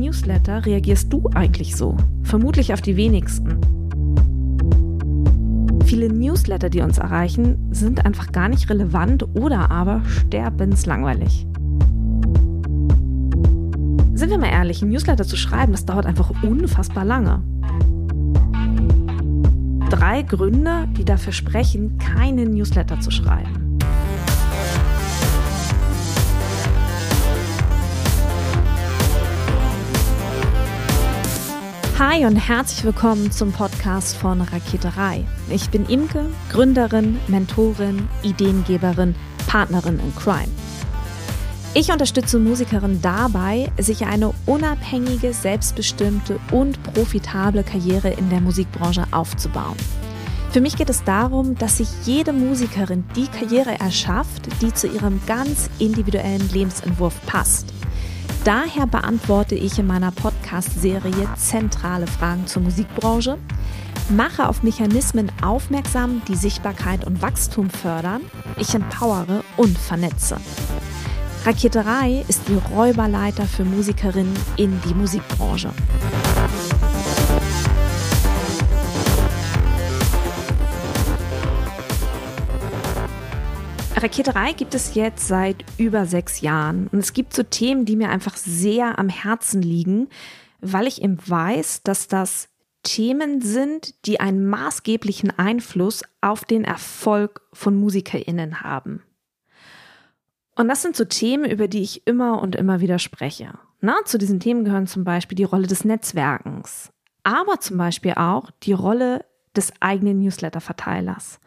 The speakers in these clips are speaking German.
Newsletter reagierst du eigentlich so? Vermutlich auf die wenigsten. Viele Newsletter, die uns erreichen, sind einfach gar nicht relevant oder aber sterbenslangweilig. Sind wir mal ehrlich, ein Newsletter zu schreiben, das dauert einfach unfassbar lange. Drei Gründe, die dafür sprechen, keinen Newsletter zu schreiben. Hi und herzlich willkommen zum Podcast von Raketerei. Ich bin Imke, Gründerin, Mentorin, Ideengeberin, Partnerin in Crime. Ich unterstütze Musikerinnen dabei, sich eine unabhängige, selbstbestimmte und profitable Karriere in der Musikbranche aufzubauen. Für mich geht es darum, dass sich jede Musikerin die Karriere erschafft, die zu ihrem ganz individuellen Lebensentwurf passt. Daher beantworte ich in meiner Podcast-Serie zentrale Fragen zur Musikbranche, mache auf Mechanismen aufmerksam, die Sichtbarkeit und Wachstum fördern, ich empowere und vernetze. Raketerei ist die Räuberleiter für Musikerinnen in die Musikbranche. Raketerei gibt es jetzt seit über sechs Jahren. Und es gibt so Themen, die mir einfach sehr am Herzen liegen, weil ich eben weiß, dass das Themen sind, die einen maßgeblichen Einfluss auf den Erfolg von MusikerInnen haben. Und das sind so Themen, über die ich immer und immer wieder spreche. Na, zu diesen Themen gehören zum Beispiel die Rolle des Netzwerkens, aber zum Beispiel auch die Rolle des eigenen Newsletter-Verteilers.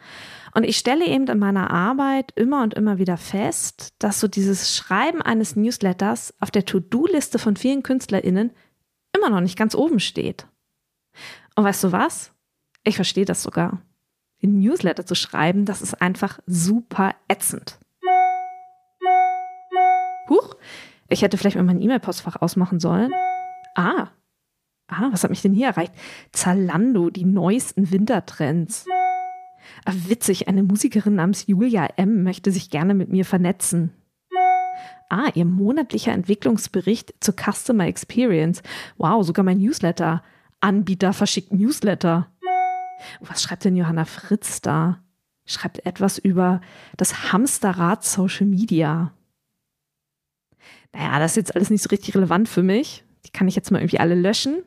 Und ich stelle eben in meiner Arbeit immer und immer wieder fest, dass so dieses Schreiben eines Newsletters auf der To-Do-Liste von vielen KünstlerInnen immer noch nicht ganz oben steht. Und weißt du was? Ich verstehe das sogar. Den Newsletter zu schreiben, das ist einfach super ätzend. Huch, ich hätte vielleicht mal mein E-Mail-Postfach ausmachen sollen. Ah, ah, was hat mich denn hier erreicht? Zalando, die neuesten Wintertrends. Ah, witzig, eine Musikerin namens Julia M. möchte sich gerne mit mir vernetzen. Ah, ihr monatlicher Entwicklungsbericht zur Customer Experience. Wow, sogar mein Newsletter. Anbieter verschickt Newsletter. Was schreibt denn Johanna Fritz da? Schreibt etwas über das Hamsterrad Social Media. Naja, das ist jetzt alles nicht so richtig relevant für mich. Die kann ich jetzt mal irgendwie alle löschen.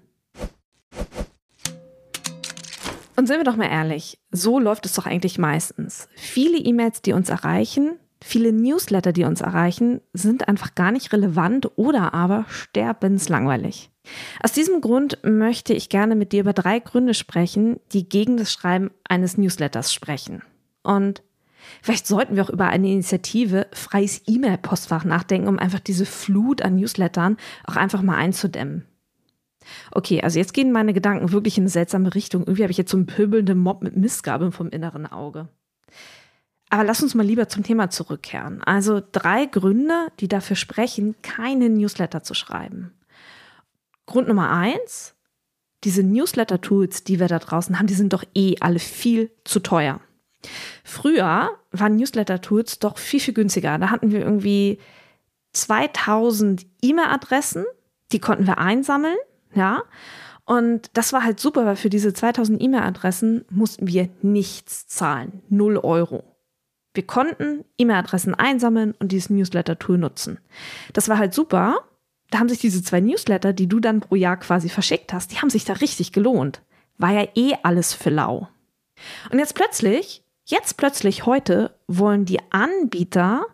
Und sind wir doch mal ehrlich, so läuft es doch eigentlich meistens. Viele E-Mails, die uns erreichen, viele Newsletter, die uns erreichen, sind einfach gar nicht relevant oder aber sterbenslangweilig. Aus diesem Grund möchte ich gerne mit dir über drei Gründe sprechen, die gegen das Schreiben eines Newsletters sprechen. Und vielleicht sollten wir auch über eine Initiative freies E-Mail-Postfach nachdenken, um einfach diese Flut an Newslettern auch einfach mal einzudämmen. Okay, also jetzt gehen meine Gedanken wirklich in eine seltsame Richtung. Irgendwie habe ich jetzt so einen pöbelnden Mob mit Missgabeln vom inneren Auge. Aber lass uns mal lieber zum Thema zurückkehren. Also drei Gründe, die dafür sprechen, keine Newsletter zu schreiben. Grund Nummer eins, diese Newsletter-Tools, die wir da draußen haben, die sind doch eh alle viel zu teuer. Früher waren Newsletter-Tools doch viel, viel günstiger. Da hatten wir irgendwie 2000 E-Mail-Adressen, die konnten wir einsammeln ja. Und das war halt super, weil für diese 2000 E-Mail-Adressen mussten wir nichts zahlen. Null Euro. Wir konnten E-Mail-Adressen einsammeln und dieses Newsletter-Tool nutzen. Das war halt super. Da haben sich diese zwei Newsletter, die du dann pro Jahr quasi verschickt hast, die haben sich da richtig gelohnt. War ja eh alles für lau. Und jetzt plötzlich, jetzt plötzlich heute wollen die Anbieter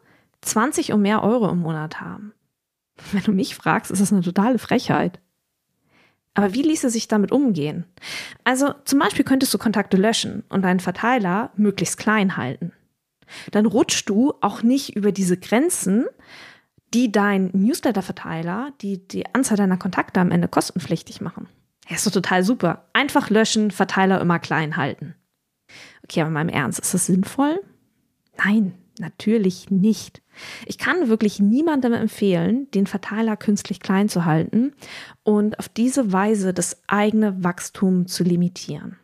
20 und mehr Euro im Monat haben. Wenn du mich fragst, ist das eine totale Frechheit. Aber wie ließe sich damit umgehen? Also zum Beispiel könntest du Kontakte löschen und deinen Verteiler möglichst klein halten. Dann rutschst du auch nicht über diese Grenzen, die dein Newsletter-Verteiler, die die Anzahl deiner Kontakte am Ende kostenpflichtig machen. Ja, ist doch total super. Einfach löschen, Verteiler immer klein halten. Okay, aber mal im Ernst, ist das sinnvoll? Nein, Natürlich nicht. Ich kann wirklich niemandem empfehlen, den Verteiler künstlich klein zu halten und auf diese Weise das eigene Wachstum zu limitieren.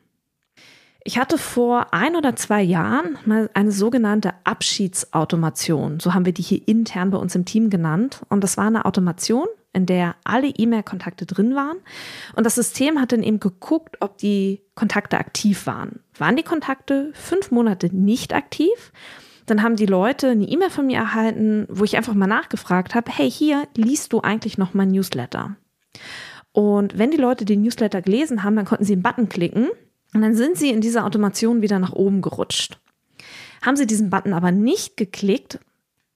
Ich hatte vor ein oder zwei Jahren mal eine sogenannte Abschiedsautomation, so haben wir die hier intern bei uns im Team genannt. Und das war eine Automation, in der alle E-Mail-Kontakte drin waren. Und das System hat dann eben geguckt, ob die Kontakte aktiv waren. Waren die Kontakte fünf Monate nicht aktiv? Dann haben die Leute eine E-Mail von mir erhalten, wo ich einfach mal nachgefragt habe, hey, hier liest du eigentlich noch mein Newsletter? Und wenn die Leute den Newsletter gelesen haben, dann konnten sie einen Button klicken und dann sind sie in dieser Automation wieder nach oben gerutscht. Haben sie diesen Button aber nicht geklickt,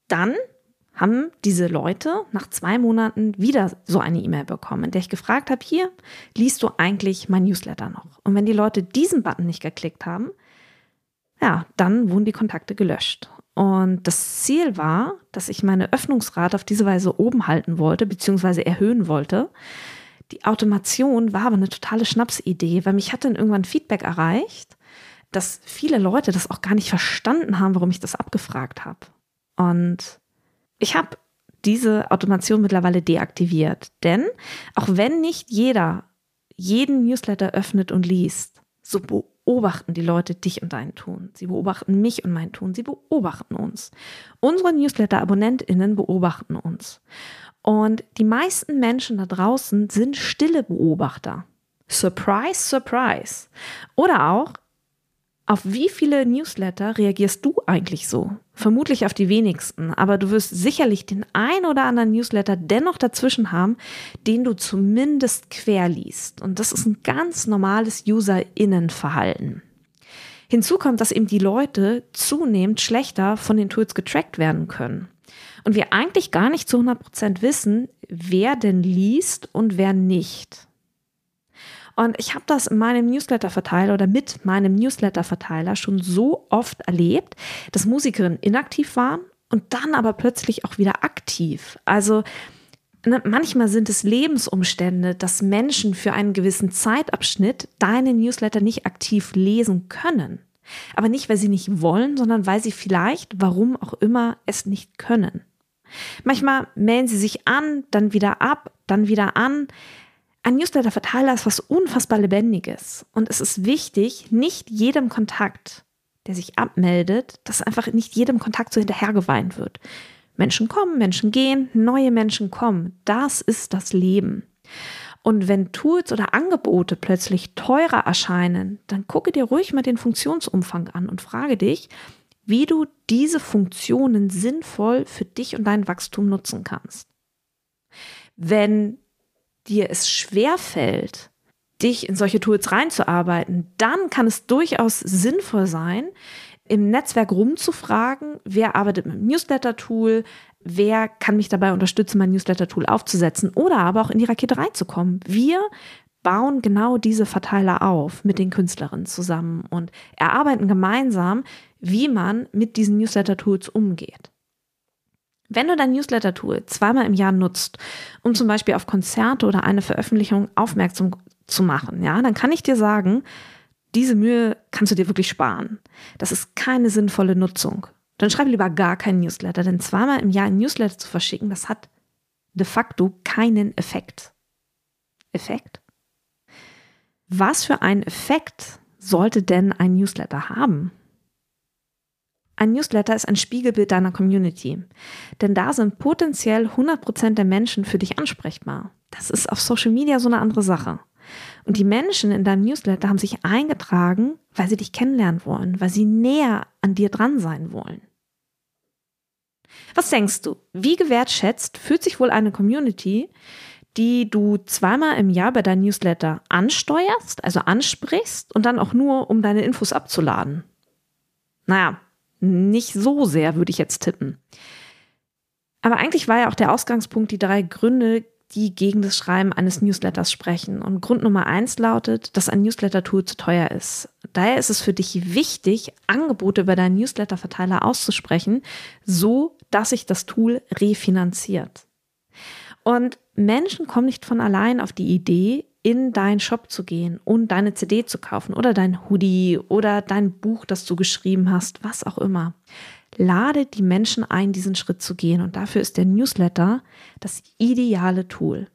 dann haben diese Leute nach zwei Monaten wieder so eine E-Mail bekommen, in der ich gefragt habe, hier liest du eigentlich mein Newsletter noch? Und wenn die Leute diesen Button nicht geklickt haben, ja, dann wurden die Kontakte gelöscht. Und das Ziel war, dass ich meine Öffnungsrate auf diese Weise oben halten wollte, beziehungsweise erhöhen wollte. Die Automation war aber eine totale Schnapsidee, weil mich hat dann irgendwann Feedback erreicht, dass viele Leute das auch gar nicht verstanden haben, warum ich das abgefragt habe. Und ich habe diese Automation mittlerweile deaktiviert, denn auch wenn nicht jeder jeden Newsletter öffnet und liest, so beobachten die Leute dich und dein Tun. Sie beobachten mich und mein Tun. Sie beobachten uns. Unsere Newsletter-AbonnentInnen beobachten uns. Und die meisten Menschen da draußen sind stille Beobachter. Surprise, surprise. Oder auch, auf wie viele Newsletter reagierst du eigentlich so? Vermutlich auf die wenigsten, aber du wirst sicherlich den ein oder anderen Newsletter dennoch dazwischen haben, den du zumindest quer liest. Und das ist ein ganz normales UserInnenverhalten. Hinzu kommt, dass eben die Leute zunehmend schlechter von den Tools getrackt werden können. Und wir eigentlich gar nicht zu 100 Prozent wissen, wer denn liest und wer nicht. Und ich habe das in meinem Newsletter-Verteiler oder mit meinem Newsletter-Verteiler schon so oft erlebt, dass Musikerinnen inaktiv waren und dann aber plötzlich auch wieder aktiv. Also ne, manchmal sind es Lebensumstände, dass Menschen für einen gewissen Zeitabschnitt deine Newsletter nicht aktiv lesen können. Aber nicht, weil sie nicht wollen, sondern weil sie vielleicht, warum auch immer, es nicht können. Manchmal melden sie sich an, dann wieder ab, dann wieder an. Ein Newsletter-Verteiler ist was unfassbar Lebendiges. Und es ist wichtig, nicht jedem Kontakt, der sich abmeldet, dass einfach nicht jedem Kontakt so hinterhergeweint wird. Menschen kommen, Menschen gehen, neue Menschen kommen. Das ist das Leben. Und wenn Tools oder Angebote plötzlich teurer erscheinen, dann gucke dir ruhig mal den Funktionsumfang an und frage dich, wie du diese Funktionen sinnvoll für dich und dein Wachstum nutzen kannst. Wenn dir es schwer fällt, dich in solche Tools reinzuarbeiten, dann kann es durchaus sinnvoll sein, im Netzwerk rumzufragen, wer arbeitet mit dem Newsletter-Tool, wer kann mich dabei unterstützen, mein Newsletter-Tool aufzusetzen oder aber auch in die Rakete reinzukommen. Wir bauen genau diese Verteiler auf mit den Künstlerinnen zusammen und erarbeiten gemeinsam, wie man mit diesen Newsletter-Tools umgeht. Wenn du dein Newsletter-Tool zweimal im Jahr nutzt, um zum Beispiel auf Konzerte oder eine Veröffentlichung aufmerksam zu machen, ja, dann kann ich dir sagen, diese Mühe kannst du dir wirklich sparen. Das ist keine sinnvolle Nutzung. Dann schreib lieber gar keinen Newsletter, denn zweimal im Jahr ein Newsletter zu verschicken, das hat de facto keinen Effekt. Effekt? Was für einen Effekt sollte denn ein Newsletter haben? Ein Newsletter ist ein Spiegelbild deiner Community. Denn da sind potenziell 100% der Menschen für dich ansprechbar. Das ist auf Social Media so eine andere Sache. Und die Menschen in deinem Newsletter haben sich eingetragen, weil sie dich kennenlernen wollen, weil sie näher an dir dran sein wollen. Was denkst du? Wie gewertschätzt fühlt sich wohl eine Community, die du zweimal im Jahr bei deinem Newsletter ansteuerst, also ansprichst und dann auch nur, um deine Infos abzuladen? Naja, nicht so sehr, würde ich jetzt tippen. Aber eigentlich war ja auch der Ausgangspunkt die drei Gründe, die gegen das Schreiben eines Newsletters sprechen. Und Grund Nummer eins lautet, dass ein Newsletter-Tool zu teuer ist. Daher ist es für dich wichtig, Angebote über deinen Newsletter-Verteiler auszusprechen, so dass sich das Tool refinanziert. Und Menschen kommen nicht von allein auf die Idee, in deinen Shop zu gehen und deine CD zu kaufen oder dein Hoodie oder dein Buch, das du geschrieben hast, was auch immer. Lade die Menschen ein, diesen Schritt zu gehen und dafür ist der Newsletter das ideale Tool.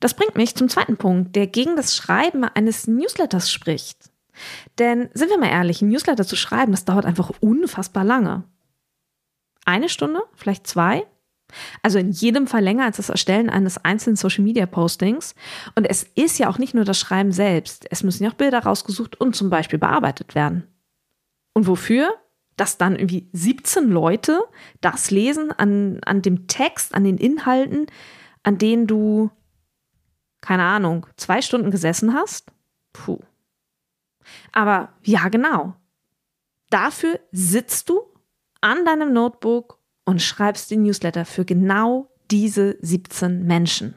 Das bringt mich zum zweiten Punkt, der gegen das Schreiben eines Newsletters spricht. Denn sind wir mal ehrlich, ein Newsletter zu schreiben, das dauert einfach unfassbar lange. Eine Stunde, vielleicht zwei. Also in jedem Fall länger als das Erstellen eines einzelnen Social-Media-Postings. Und es ist ja auch nicht nur das Schreiben selbst. Es müssen ja auch Bilder rausgesucht und zum Beispiel bearbeitet werden. Und wofür? Dass dann irgendwie 17 Leute das lesen an, an dem Text, an den Inhalten, an denen du, keine Ahnung, zwei Stunden gesessen hast? Puh. Aber ja, genau. Dafür sitzt du an deinem Notebook und schreibst den Newsletter für genau diese 17 Menschen.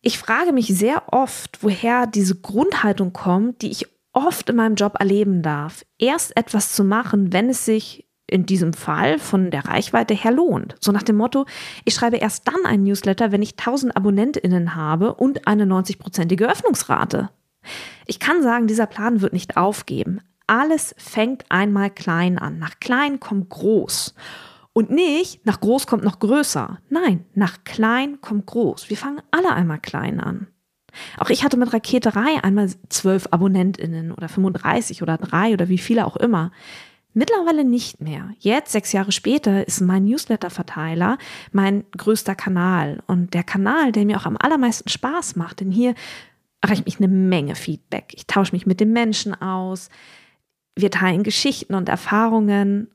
Ich frage mich sehr oft, woher diese Grundhaltung kommt, die ich oft in meinem Job erleben darf. Erst etwas zu machen, wenn es sich in diesem Fall von der Reichweite her lohnt. So nach dem Motto, ich schreibe erst dann einen Newsletter, wenn ich 1000 AbonnentInnen habe und eine 90-prozentige Öffnungsrate. Ich kann sagen, dieser Plan wird nicht aufgeben. Alles fängt einmal klein an. Nach klein kommt groß. Und nicht nach groß kommt noch größer. Nein, nach klein kommt groß. Wir fangen alle einmal klein an. Auch ich hatte mit Raketerei einmal zwölf AbonnentInnen oder 35 oder drei oder wie viele auch immer. Mittlerweile nicht mehr. Jetzt, sechs Jahre später, ist mein Newsletter-Verteiler mein größter Kanal und der Kanal, der mir auch am allermeisten Spaß macht, denn hier erreicht mich eine Menge Feedback. Ich tausche mich mit den Menschen aus. Wir teilen Geschichten und Erfahrungen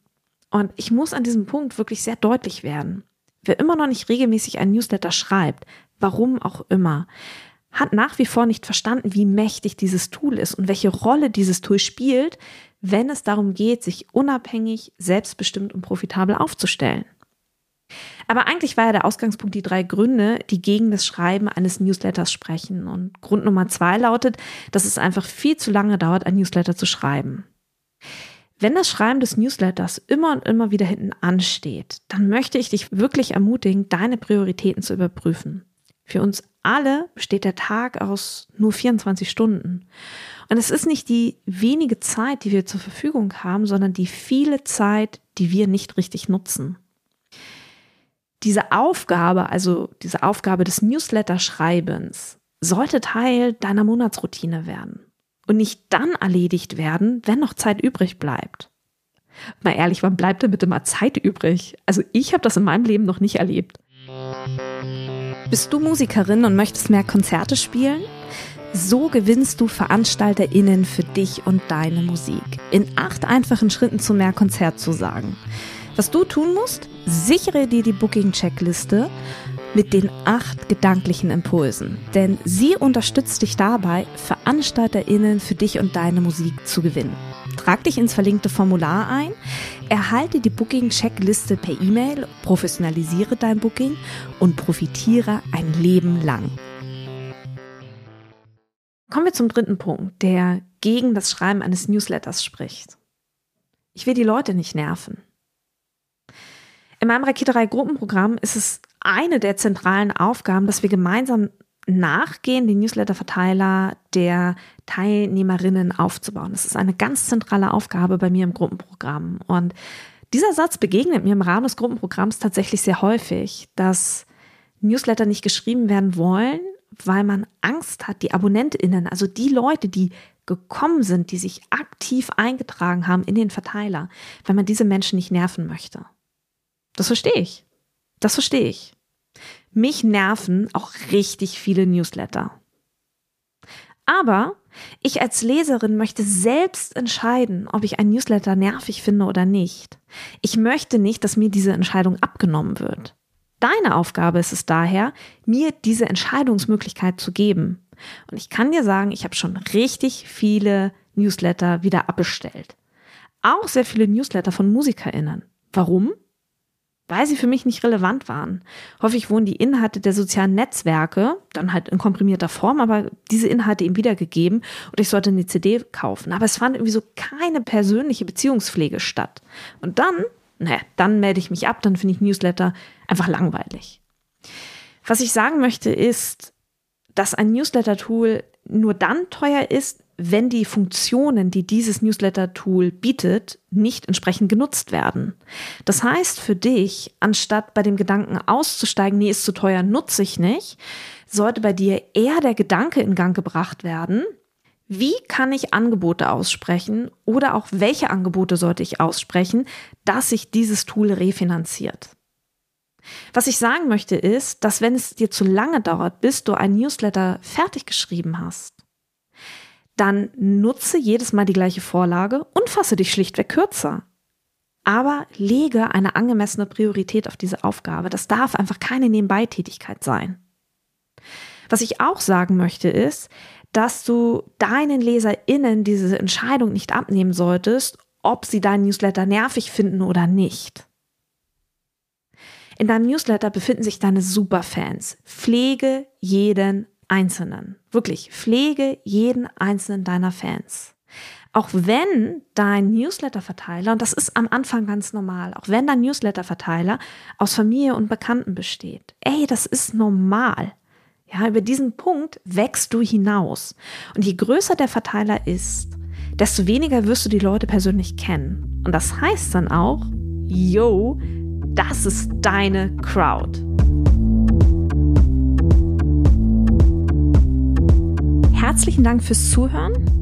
und ich muss an diesem Punkt wirklich sehr deutlich werden. Wer immer noch nicht regelmäßig ein Newsletter schreibt, warum auch immer, hat nach wie vor nicht verstanden, wie mächtig dieses Tool ist und welche Rolle dieses Tool spielt, wenn es darum geht, sich unabhängig, selbstbestimmt und profitabel aufzustellen. Aber eigentlich war ja der Ausgangspunkt die drei Gründe, die gegen das Schreiben eines Newsletters sprechen. Und Grund Nummer zwei lautet, dass es einfach viel zu lange dauert, ein Newsletter zu schreiben. Wenn das Schreiben des Newsletters immer und immer wieder hinten ansteht, dann möchte ich dich wirklich ermutigen, deine Prioritäten zu überprüfen. Für uns alle besteht der Tag aus nur 24 Stunden. Und es ist nicht die wenige Zeit, die wir zur Verfügung haben, sondern die viele Zeit, die wir nicht richtig nutzen. Diese Aufgabe, also diese Aufgabe des Newsletter-Schreibens, sollte Teil deiner Monatsroutine werden und nicht dann erledigt werden, wenn noch Zeit übrig bleibt. Mal ehrlich, wann bleibt denn bitte mal Zeit übrig? Also ich habe das in meinem Leben noch nicht erlebt. Bist du Musikerin und möchtest mehr Konzerte spielen? So gewinnst du VeranstalterInnen für dich und deine Musik. In acht einfachen Schritten zu mehr Konzertzusagen. Was du tun musst? Sichere dir die Booking-Checkliste mit den acht gedanklichen Impulsen. Denn sie unterstützt dich dabei, VeranstalterInnen für dich und deine Musik zu gewinnen. Trag dich ins verlinkte Formular ein, erhalte die Booking-Checkliste per E-Mail, professionalisiere dein Booking und profitiere ein Leben lang. Kommen wir zum dritten Punkt, der gegen das Schreiben eines Newsletters spricht. Ich will die Leute nicht nerven. In meinem Raketerei-Gruppenprogramm ist es eine der zentralen Aufgaben, dass wir gemeinsam nachgehen, den Newsletter-Verteiler der Teilnehmerinnen aufzubauen. Das ist eine ganz zentrale Aufgabe bei mir im Gruppenprogramm. Und dieser Satz begegnet mir im Rahmen des Gruppenprogramms tatsächlich sehr häufig, dass Newsletter nicht geschrieben werden wollen, weil man Angst hat, die AbonnentInnen, also die Leute, die gekommen sind, die sich aktiv eingetragen haben in den Verteiler, weil man diese Menschen nicht nerven möchte. Das verstehe ich. Das verstehe ich. Mich nerven auch richtig viele Newsletter. Aber ich als Leserin möchte selbst entscheiden, ob ich ein Newsletter nervig finde oder nicht. Ich möchte nicht, dass mir diese Entscheidung abgenommen wird. Deine Aufgabe ist es daher, mir diese Entscheidungsmöglichkeit zu geben. Und ich kann dir sagen, ich habe schon richtig viele Newsletter wieder abbestellt. Auch sehr viele Newsletter von Musikerinnen. Warum? Weil sie für mich nicht relevant waren. Häufig wurden die Inhalte der sozialen Netzwerke, dann halt in komprimierter Form, aber diese Inhalte ihm wiedergegeben und ich sollte eine CD kaufen. Aber es fand irgendwie so keine persönliche Beziehungspflege statt. Und dann, naja, dann melde ich mich ab, dann finde ich Newsletter einfach langweilig. Was ich sagen möchte ist, dass ein Newsletter-Tool nur dann teuer ist, wenn die Funktionen, die dieses Newsletter-Tool bietet, nicht entsprechend genutzt werden. Das heißt für dich, anstatt bei dem Gedanken auszusteigen, nee, ist zu teuer, nutze ich nicht, sollte bei dir eher der Gedanke in Gang gebracht werden, wie kann ich Angebote aussprechen oder auch welche Angebote sollte ich aussprechen, dass sich dieses Tool refinanziert. Was ich sagen möchte ist, dass wenn es dir zu lange dauert, bis du ein Newsletter fertig geschrieben hast, dann nutze jedes Mal die gleiche Vorlage und fasse dich schlichtweg kürzer. Aber lege eine angemessene Priorität auf diese Aufgabe. Das darf einfach keine Nebenbeitätigkeit sein. Was ich auch sagen möchte ist, dass du deinen LeserInnen diese Entscheidung nicht abnehmen solltest, ob sie deinen Newsletter nervig finden oder nicht. In deinem Newsletter befinden sich deine Superfans. Pflege jeden Einzelnen. Wirklich, pflege jeden einzelnen deiner Fans. Auch wenn dein Newsletter-Verteiler, und das ist am Anfang ganz normal, auch wenn dein Newsletter-Verteiler aus Familie und Bekannten besteht, ey, das ist normal. Ja, über diesen Punkt wächst du hinaus. Und je größer der Verteiler ist, desto weniger wirst du die Leute persönlich kennen. Und das heißt dann auch, yo, das ist deine Crowd. Herzlichen Dank fürs Zuhören.